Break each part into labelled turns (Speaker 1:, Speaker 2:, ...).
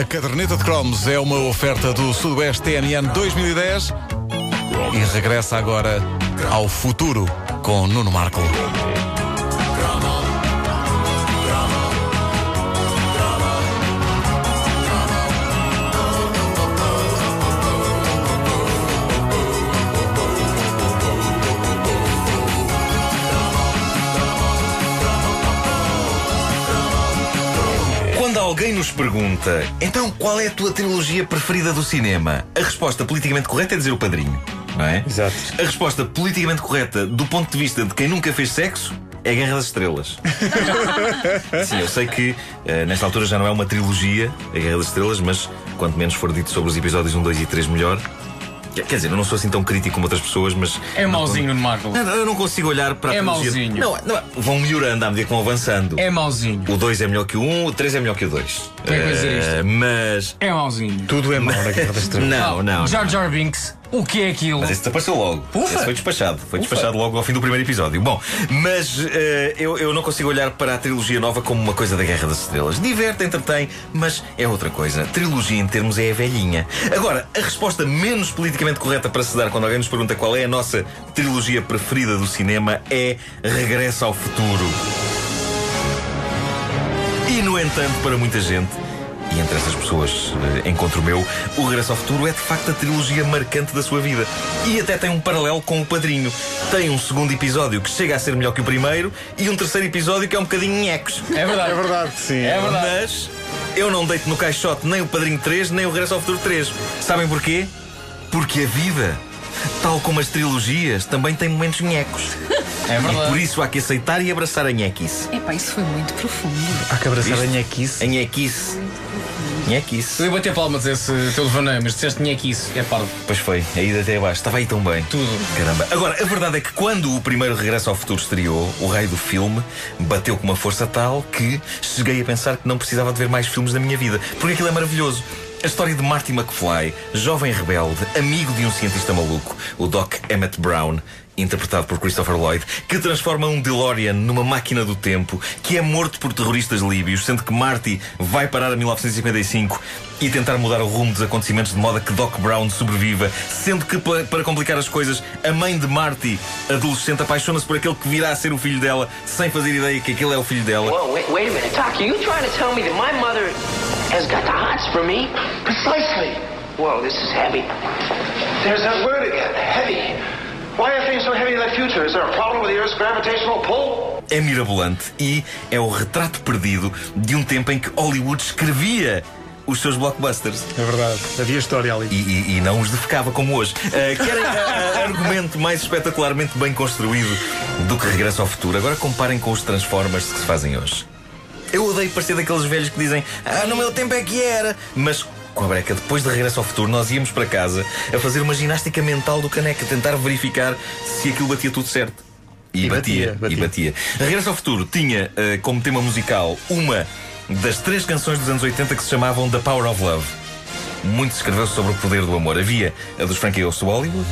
Speaker 1: A caderneta de cromos é uma oferta do Sudoeste TNN 2010 e regressa agora ao futuro com Nuno Marco.
Speaker 2: Alguém nos pergunta, então qual é a tua trilogia preferida do cinema? A resposta politicamente correta é dizer o padrinho, não é?
Speaker 3: Exato.
Speaker 2: A resposta politicamente correta, do ponto de vista de quem nunca fez sexo, é Guerra das Estrelas. Sim, eu sei que eh, nesta altura já não é uma trilogia, a Guerra das Estrelas, mas quanto menos for dito sobre os episódios 1, 2 e 3, melhor. Quer dizer, eu não sou assim tão crítico como outras pessoas, mas.
Speaker 4: É mauzinho no
Speaker 2: não, eu não consigo olhar para a
Speaker 4: É mauzinho.
Speaker 2: Não, não, vão melhorando à medida que vão avançando.
Speaker 4: É mauzinho.
Speaker 2: O 2 é melhor que o 1, um, o 3 é melhor que o 2.
Speaker 4: Quem é que dizer isto?
Speaker 2: Mas.
Speaker 4: É mauzinho.
Speaker 3: Tudo é mau na Guerra das Estrelas.
Speaker 2: Não, não.
Speaker 4: Jar
Speaker 2: não.
Speaker 4: Jar Binks, o que é aquilo?
Speaker 2: Mas esse desapareceu logo.
Speaker 4: Ufa.
Speaker 2: Esse foi despachado. Foi despachado logo ao fim do primeiro episódio. Bom, mas eh, eu, eu não consigo olhar para a trilogia nova como uma coisa da Guerra das Estrelas. Diverte, entretém, mas é outra coisa. Trilogia em termos é a velhinha. Agora, a resposta menos politicamente correta para se dar quando alguém nos pergunta qual é a nossa trilogia preferida do cinema é Regresso ao Futuro. E, no entanto, para muita gente, e entre essas pessoas eh, encontro o meu, o Regresso ao Futuro é de facto a trilogia marcante da sua vida. E até tem um paralelo com o Padrinho. Tem um segundo episódio que chega a ser melhor que o primeiro e um terceiro episódio que é um bocadinho nhecos.
Speaker 4: É verdade.
Speaker 3: É verdade, sim.
Speaker 4: É verdade.
Speaker 2: Mas eu não deito no caixote nem o Padrinho 3 nem o Regresso ao Futuro 3. Sabem porquê? Porque a vida, tal como as trilogias, também tem momentos nhecos.
Speaker 4: É
Speaker 2: E por
Speaker 4: verdade.
Speaker 2: isso há que aceitar e abraçar a nhequice.
Speaker 5: Epá, isso foi muito profundo.
Speaker 3: Há que abraçar
Speaker 2: Viste?
Speaker 3: a nhequice.
Speaker 2: A nhequice. Nhequice.
Speaker 4: Eu ia bater palmas a esse teu levaneio, mas disseste isso. É parvo.
Speaker 2: Pois foi, a ida até abaixo. Estava aí tão bem.
Speaker 4: Tudo.
Speaker 2: Caramba. Agora, a verdade é que quando o primeiro Regresso ao Futuro estreou, o raio do filme bateu com uma força tal que cheguei a pensar que não precisava de ver mais filmes na minha vida. Porque aquilo é maravilhoso. A história de Marty McFly, jovem rebelde, amigo de um cientista maluco, o Doc Emmett Brown, interpretado por Christopher Lloyd, que transforma um DeLorean numa máquina do tempo, que é morto por terroristas líbios, sendo que Marty vai parar a 1955 e tentar mudar o rumo dos acontecimentos de modo a que Doc Brown sobreviva, sendo que, pa- para complicar as coisas, a mãe de Marty, adolescente, apaixona-se por aquele que virá a ser o filho dela, sem fazer ideia que aquele é o filho dela.
Speaker 6: Whoa, wait, wait a minute. Has got the hots for me?
Speaker 7: Precisely.
Speaker 6: Whoa, this is heavy.
Speaker 7: There's that word again, heavy. Why are things so heavy in the future? Is there a problem with the Earth's gravitational pull?
Speaker 2: é mirabolante e é o retrato perdido de um tempo em que Hollywood escrevia os seus blockbusters
Speaker 3: É verdade. Havia história ali.
Speaker 2: e, e- e não os defecava como hoje. Uh, querem uh, argumento mais espetacularmente bem construído do que Regresso ao Futuro? Agora comparem com os Transformers que se fazem hoje. Eu odeio parecer daqueles velhos que dizem Ah, no meu tempo é que era. Mas com a breca, depois de Regresso ao Futuro, nós íamos para casa a fazer uma ginástica mental do caneca, tentar verificar se aquilo batia tudo certo. E,
Speaker 3: E
Speaker 2: batia,
Speaker 3: batia,
Speaker 2: e batia. Regresso ao Futuro tinha eh, como tema musical uma das três canções dos anos 80 que se chamavam The Power of Love. Muito se escreveu sobre o poder do amor. Havia a dos Frankie Goes to Hollywood.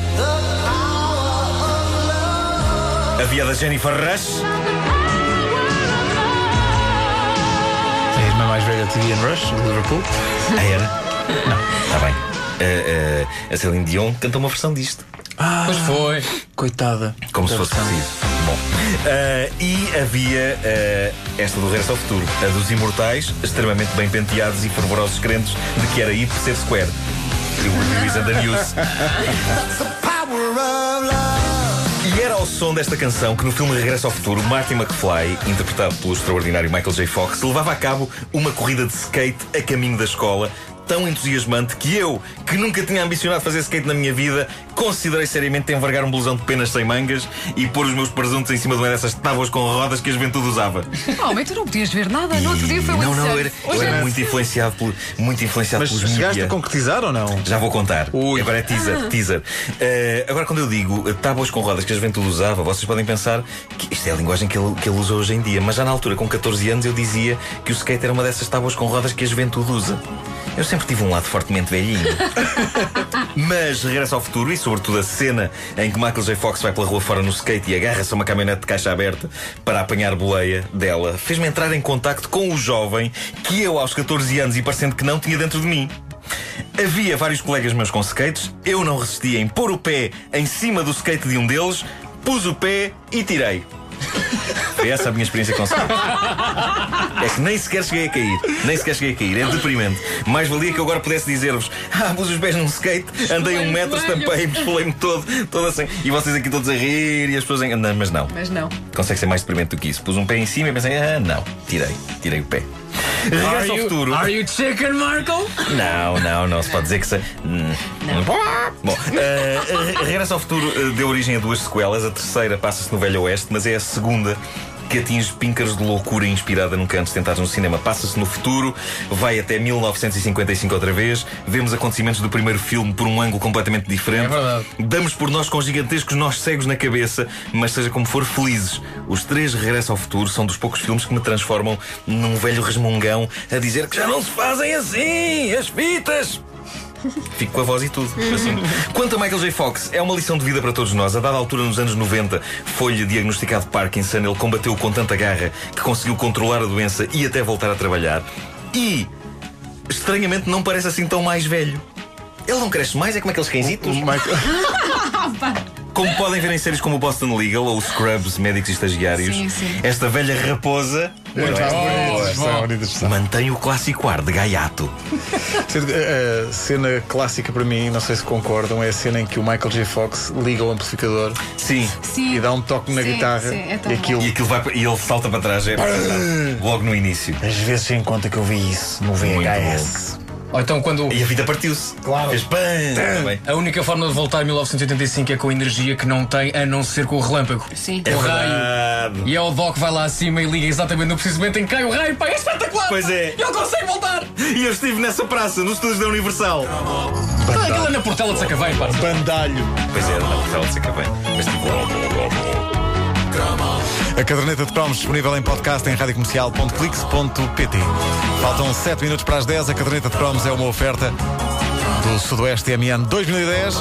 Speaker 2: Havia a da Jennifer Rush.
Speaker 3: É a irmã mais velha de Ian Rush, de Liverpool.
Speaker 2: Ah, era? Não, está bem. Eh, eh, a Celine Dion cantou uma versão disto.
Speaker 4: Pois foi.
Speaker 3: Coitada.
Speaker 2: Como se fosse preciso. Bom. Eh, e havia eh, esta do Regresso ao Futuro, a dos imortais, extremamente bem penteados e fervorosos crentes de que era ir ser square. E o Release and the News. Som desta canção que no filme Regresso ao Futuro, Marty McFly, interpretado pelo extraordinário Michael J. Fox, levava a cabo uma corrida de skate a caminho da escola. Tão entusiasmante que eu, que nunca tinha ambicionado fazer skate na minha vida, considerei seriamente envergar um blusão de penas sem mangas e pôr os meus presuntos em cima de uma dessas tábuas com rodas que a juventude usava.
Speaker 5: Oh, mas tu não podias ver nada. No outro dia foi
Speaker 2: não,
Speaker 5: muito
Speaker 2: não, eu era, eu
Speaker 5: Hoje
Speaker 2: era
Speaker 5: é
Speaker 2: muito influenciado, por, muito influenciado
Speaker 3: Mas
Speaker 2: pelos
Speaker 3: chegaste a concretizar ou não?
Speaker 2: Já vou contar.
Speaker 3: Ui.
Speaker 2: Agora é teaser, teaser. Eh, agora, quando eu digo eh, tábuas com rodas que a juventude usava, vocês podem pensar que isto é a linguagem que ele, que ele usa hoje em dia. Mas já na altura, com 14 anos, eu dizia que o skate era uma dessas tábuas com rodas que a juventude usa. Eu sempre tive um lado fortemente velhinho. Mas Regresso ao Futuro e, sobretudo, a cena em que Michael J. Fox vai pela rua fora no skate e agarra-se a uma caminhonete de caixa aberta para apanhar boleia dela, fez-me entrar em contacto com o jovem que eu, aos 14 anos e parecendo que não, tinha dentro de mim. Havia vários colegas meus com skates, eu não resistia em pôr o pé em cima do skate de um deles, pus o pé e tirei. Foi essa a minha experiência com skate. É que nem sequer cheguei a cair. Nem sequer cheguei a cair. É deprimente. Mais valia que eu agora pudesse dizer-vos: Ah, pus os pés num skate, andei um metro, estampei-me, esfolei-me todo, todo assim. E vocês aqui todos a rir e as pessoas. Não, mas não.
Speaker 5: Mas não.
Speaker 2: Consegue ser mais deprimente do que isso. Pus um pé em cima e pensei: Ah, não. Tirei. Tirei o pé. Regresso ao futuro.
Speaker 4: are you chicken, Marco?
Speaker 2: Não, não, não se pode dizer que se. Hum. Bom, eh, Re- Regresso ao Futuro eh, deu origem a duas sequelas. A terceira passa-se no Velho Oeste, mas é a segunda que atinge píncaros de loucura inspirada nunca antes tentados no cinema. Passa-se no futuro, vai até 1955 outra vez, vemos acontecimentos do primeiro filme por um ângulo completamente diferente.
Speaker 4: É verdade.
Speaker 2: Damos por nós com gigantescos nós cegos na cabeça, mas seja como for, felizes. Os três Regresso ao Futuro são dos poucos filmes que me transformam num velho resmungão a dizer que já não se fazem assim, as fitas! Fico com a voz e tudo. Assim. Quanto a Michael J. Fox, é uma lição de vida para todos nós. A dada altura, nos anos 90, foi-lhe diagnosticado Parkinson. Ele combateu com tanta garra que conseguiu controlar a doença e até voltar a trabalhar. E, estranhamente, não parece assim tão mais velho. Ele não cresce mais, é como aqueles cãezitos. Como podem ver em séries como o Boston Legal ou Scrubs, Médicos e Estagiários,
Speaker 5: Sim, sim.
Speaker 2: esta velha raposa mantém o clássico ar de gaiato.
Speaker 3: A cena clássica para mim, não sei se concordam, é a cena em que o Michael J. Fox liga o amplificador
Speaker 2: Sim.
Speaker 3: E dá um toque na
Speaker 5: Sim,
Speaker 3: guitarra
Speaker 5: sim, é
Speaker 3: e aquilo.
Speaker 2: E, aquilo vai, e ele salta para trás, é logo no início.
Speaker 3: Às vezes sem conta que eu vi isso no VHS.
Speaker 4: Ou então quando.
Speaker 2: E a vida partiu-se. Claro. Fez pam, também.
Speaker 4: A única forma de voltar a 1985 é com a energia que não tem, a não ser com o relâmpago.
Speaker 5: Sim.
Speaker 2: É
Speaker 4: o raio. E é o Doc que vai lá acima e liga exatamente no preciso momento em que cai o raio. Pá, é espetacular!
Speaker 2: Pois é.
Speaker 4: Ele consegue voltar!
Speaker 2: E eu estive nessa praça, nos estúdios da Universal.
Speaker 4: Ah, aquilo é na Portela de Sacavém, pá.
Speaker 3: Bandalho.
Speaker 2: Pois é, não, estava de sacar bem. Mas tipo,
Speaker 1: A caderneta de cromos disponível em podcast em radiocomercial.clix.pt. Faltam 7 minutos para as 10. A caderneta de cromos é uma oferta do Sudoeste MN 2010.